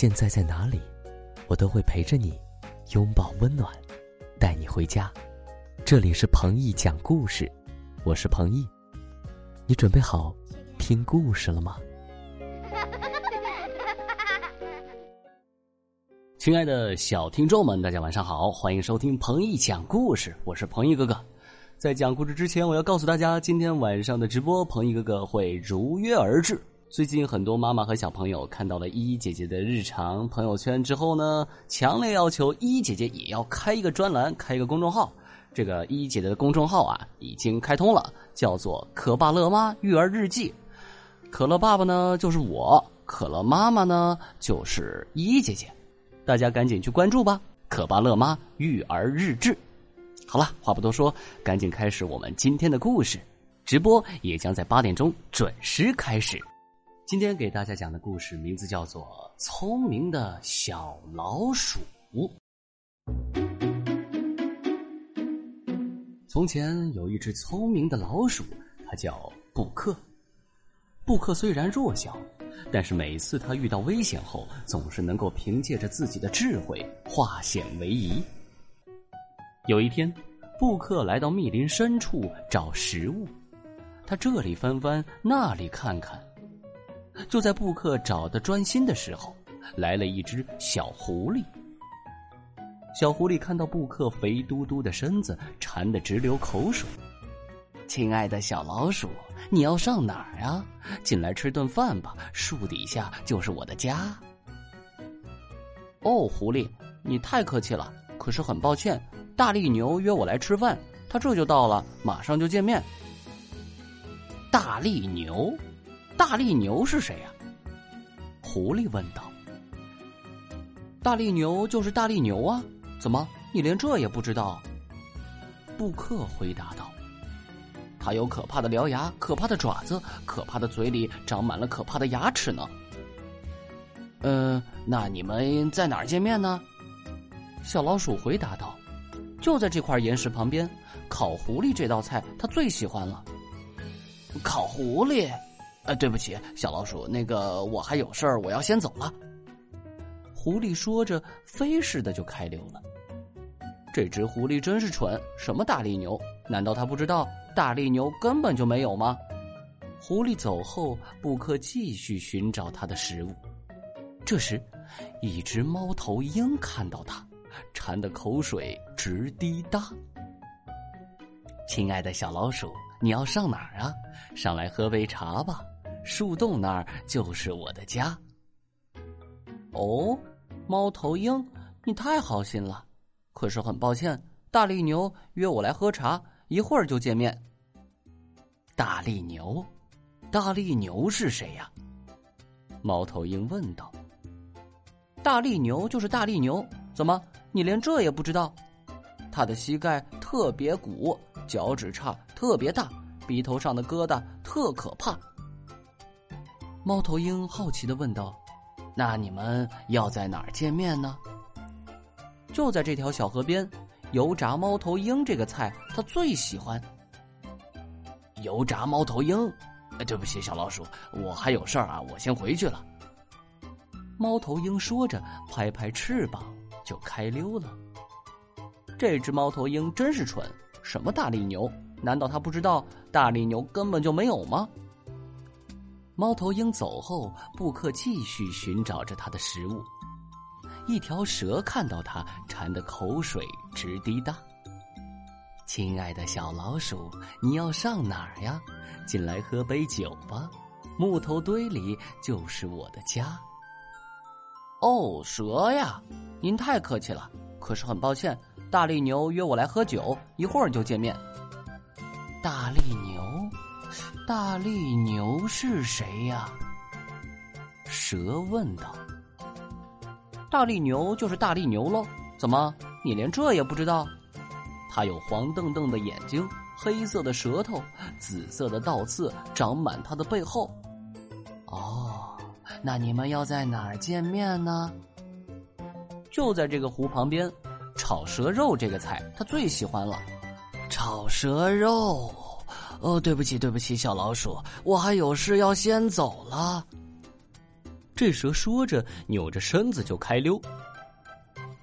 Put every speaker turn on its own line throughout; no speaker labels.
现在在哪里，我都会陪着你，拥抱温暖，带你回家。这里是彭毅讲故事，我是彭毅，你准备好听故事了吗？亲爱的小听众们，大家晚上好，欢迎收听彭毅讲故事，我是彭毅哥哥。在讲故事之前，我要告诉大家，今天晚上的直播，彭毅哥哥会如约而至。最近很多妈妈和小朋友看到了依依姐姐的日常朋友圈之后呢，强烈要求依依姐姐也要开一个专栏，开一个公众号。这个依依姐姐的公众号啊，已经开通了，叫做“可爸乐妈育儿日记”。可乐爸爸呢就是我，可乐妈妈呢就是依依姐姐。大家赶紧去关注吧，“可爸乐妈育儿日志”。好了，话不多说，赶紧开始我们今天的故事。直播也将在八点钟准时开始。今天给大家讲的故事名字叫做《聪明的小老鼠》。从前有一只聪明的老鼠，它叫布克。布克虽然弱小，但是每次他遇到危险后，总是能够凭借着自己的智慧化险为夷。有一天，布克来到密林深处找食物，他这里翻翻，那里看看。就在布克找的专心的时候，来了一只小狐狸。小狐狸看到布克肥嘟嘟的身子，馋得直流口水。亲爱的小老鼠，你要上哪儿啊？进来吃顿饭吧，树底下就是我的家。哦，狐狸，你太客气了。可是很抱歉，大力牛约我来吃饭，他这就到了，马上就见面。大力牛。大力牛是谁呀？狐狸问道。大力牛就是大力牛啊！怎么，你连这也不知道？布克回答道：“他有可怕的獠牙，可怕的爪子，可怕的嘴里长满了可怕的牙齿呢。”嗯，那你们在哪儿见面呢？小老鼠回答道：“就在这块岩石旁边，烤狐狸这道菜他最喜欢了。”烤狐狸。呃，对不起，小老鼠，那个我还有事儿，我要先走了。狐狸说着，飞似的就开溜了。这只狐狸真是蠢，什么大力牛？难道他不知道大力牛根本就没有吗？狐狸走后，布克继续寻找他的食物。这时，一只猫头鹰看到他，馋得口水直滴答。亲爱的小老鼠，你要上哪儿啊？上来喝杯茶吧。树洞那儿就是我的家。哦，猫头鹰，你太好心了。可是很抱歉，大力牛约我来喝茶，一会儿就见面。大力牛，大力牛是谁呀？猫头鹰问道。大力牛就是大力牛，怎么你连这也不知道？他的膝盖特别鼓，脚趾叉特别大，鼻头上的疙瘩特可怕。猫头鹰好奇的问道：“那你们要在哪儿见面呢？”就在这条小河边，油炸猫头鹰这个菜他最喜欢。油炸猫头鹰，对不起，小老鼠，我还有事儿啊，我先回去了。猫头鹰说着，拍拍翅膀就开溜了。这只猫头鹰真是蠢，什么大力牛？难道他不知道大力牛根本就没有吗？猫头鹰走后，布克继续寻找着它的食物。一条蛇看到它，馋得口水直滴答。亲爱的小老鼠，你要上哪儿呀？进来喝杯酒吧。木头堆里就是我的家。哦，蛇呀，您太客气了。可是很抱歉，大力牛约我来喝酒，一会儿就见面。大力牛。大力牛是谁呀？蛇问道。大力牛就是大力牛喽，怎么你连这也不知道？它有黄澄澄的眼睛，黑色的舌头，紫色的倒刺长满它的背后。哦，那你们要在哪儿见面呢？就在这个湖旁边，炒蛇肉这个菜他最喜欢了。炒蛇肉。哦，对不起，对不起，小老鼠，我还有事要先走了。这蛇说着，扭着身子就开溜。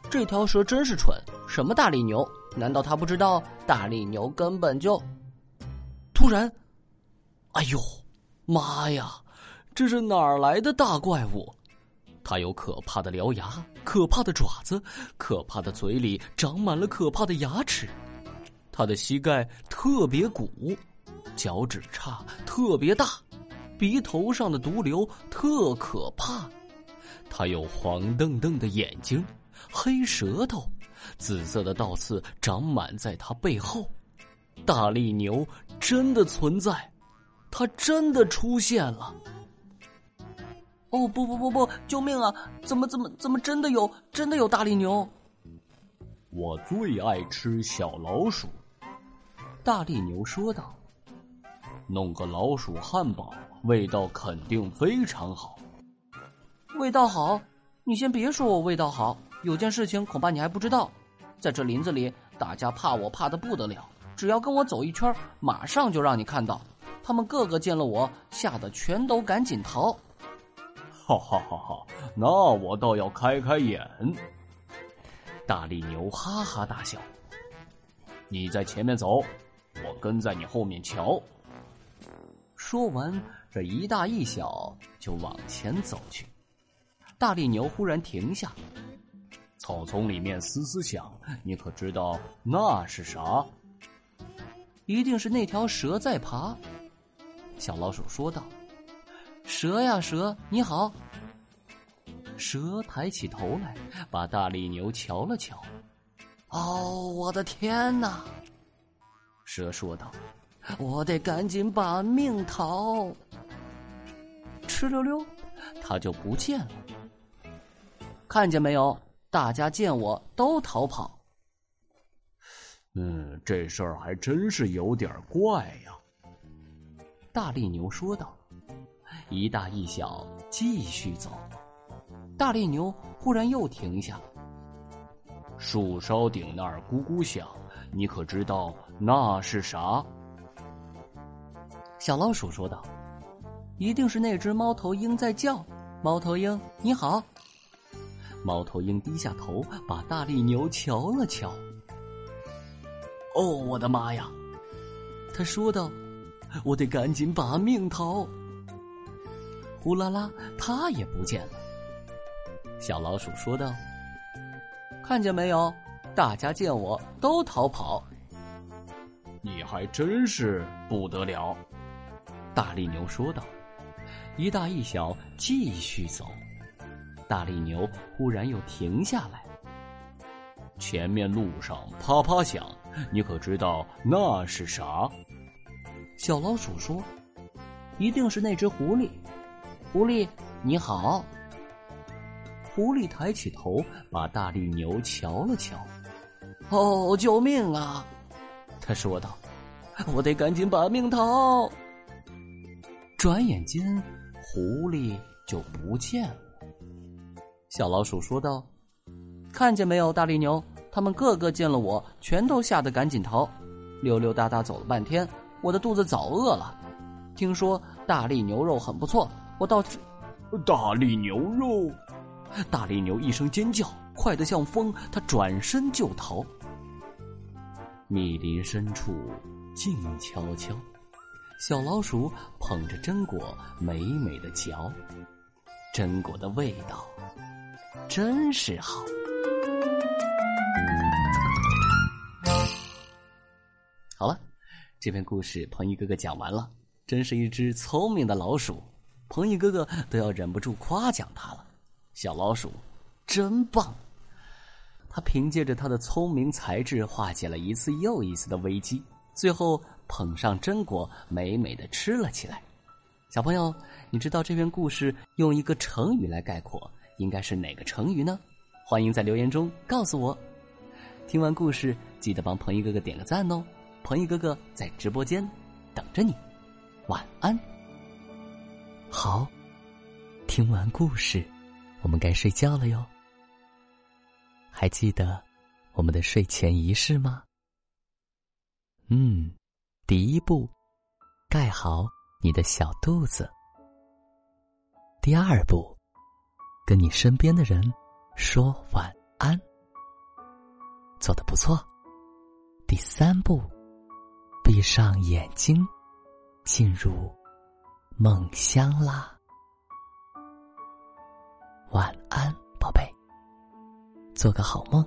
这条蛇真是蠢，什么大力牛？难道他不知道大力牛根本就……突然，哎呦，妈呀！这是哪儿来的大怪物？它有可怕的獠牙，可怕的爪子，可怕的嘴里长满了可怕的牙齿。它的膝盖特别鼓，脚趾叉特别大，鼻头上的毒瘤特可怕。它有黄澄澄的眼睛。黑舌头，紫色的倒刺长满在它背后。大力牛真的存在，它真的出现了。哦不不不不！救命啊！怎么怎么怎么真的有真的有大力牛？我最爱吃小老鼠。大力牛说道：“弄个老鼠汉堡，味道肯定非常好。味道好？你先别说我味道好。”有件事情恐怕你还不知道，在这林子里，大家怕我怕的不得了。只要跟我走一圈，马上就让你看到，他们个个见了我，吓得全都赶紧逃。哈哈哈哈！那我倒要开开眼。大力牛哈哈大笑。你在前面走，我跟在你后面瞧。说完，这一大一小就往前走去。大力牛忽然停下。草丛里面嘶嘶响，你可知道那是啥？一定是那条蛇在爬。小老鼠说道：“蛇呀蛇，你好。”蛇抬起头来，把大力牛瞧了瞧。“哦，我的天哪！”蛇说道，“我得赶紧把命逃。”哧溜溜，他就不见了。看见没有？大家见我都逃跑。嗯，这事儿还真是有点怪呀。大力牛说道：“一大一小继续走。”大力牛忽然又停下。树梢顶那儿咕咕响，你可知道那是啥？小老鼠说道：“一定是那只猫头鹰在叫。猫头鹰，你好。”猫头鹰低下头，把大力牛瞧了瞧。“哦，我的妈呀！”他说道，“我得赶紧把命逃。”呼啦啦，它也不见了。小老鼠说道：“看见没有？大家见我都逃跑。”你还真是不得了。”大力牛说道，“一大一小继续走。”大力牛忽然又停下来，前面路上啪啪响，你可知道那是啥？小老鼠说：“一定是那只狐狸。”狐狸，你好。狐狸抬起头，把大力牛瞧了瞧。“哦，救命啊！”他说道，“我得赶紧把命逃。”转眼间，狐狸就不见了。小老鼠说道：“看见没有，大力牛？他们个个见了我，全都吓得赶紧逃，溜溜达达走了半天，我的肚子早饿了。听说大力牛肉很不错，我到……大力牛肉！大力牛一声尖叫，快得像风，他转身就逃。密林深处静悄悄，小老鼠捧着榛果，美美的嚼，榛果的味道。”真是好。好了，这篇故事彭毅哥哥讲完了。真是一只聪明的老鼠，彭毅哥哥都要忍不住夸奖他了。小老鼠真棒，他凭借着他的聪明才智，化解了一次又一次的危机，最后捧上榛果，美美的吃了起来。小朋友，你知道这篇故事用一个成语来概括？应该是哪个成语呢？欢迎在留言中告诉我。听完故事，记得帮彭一哥哥点个赞哦。彭一哥哥在直播间等着你。晚安。好，听完故事，我们该睡觉了哟。还记得我们的睡前仪式吗？嗯，第一步，盖好你的小肚子。第二步。跟你身边的人说晚安。做的不错。第三步，闭上眼睛，进入梦乡啦。晚安，宝贝，做个好梦。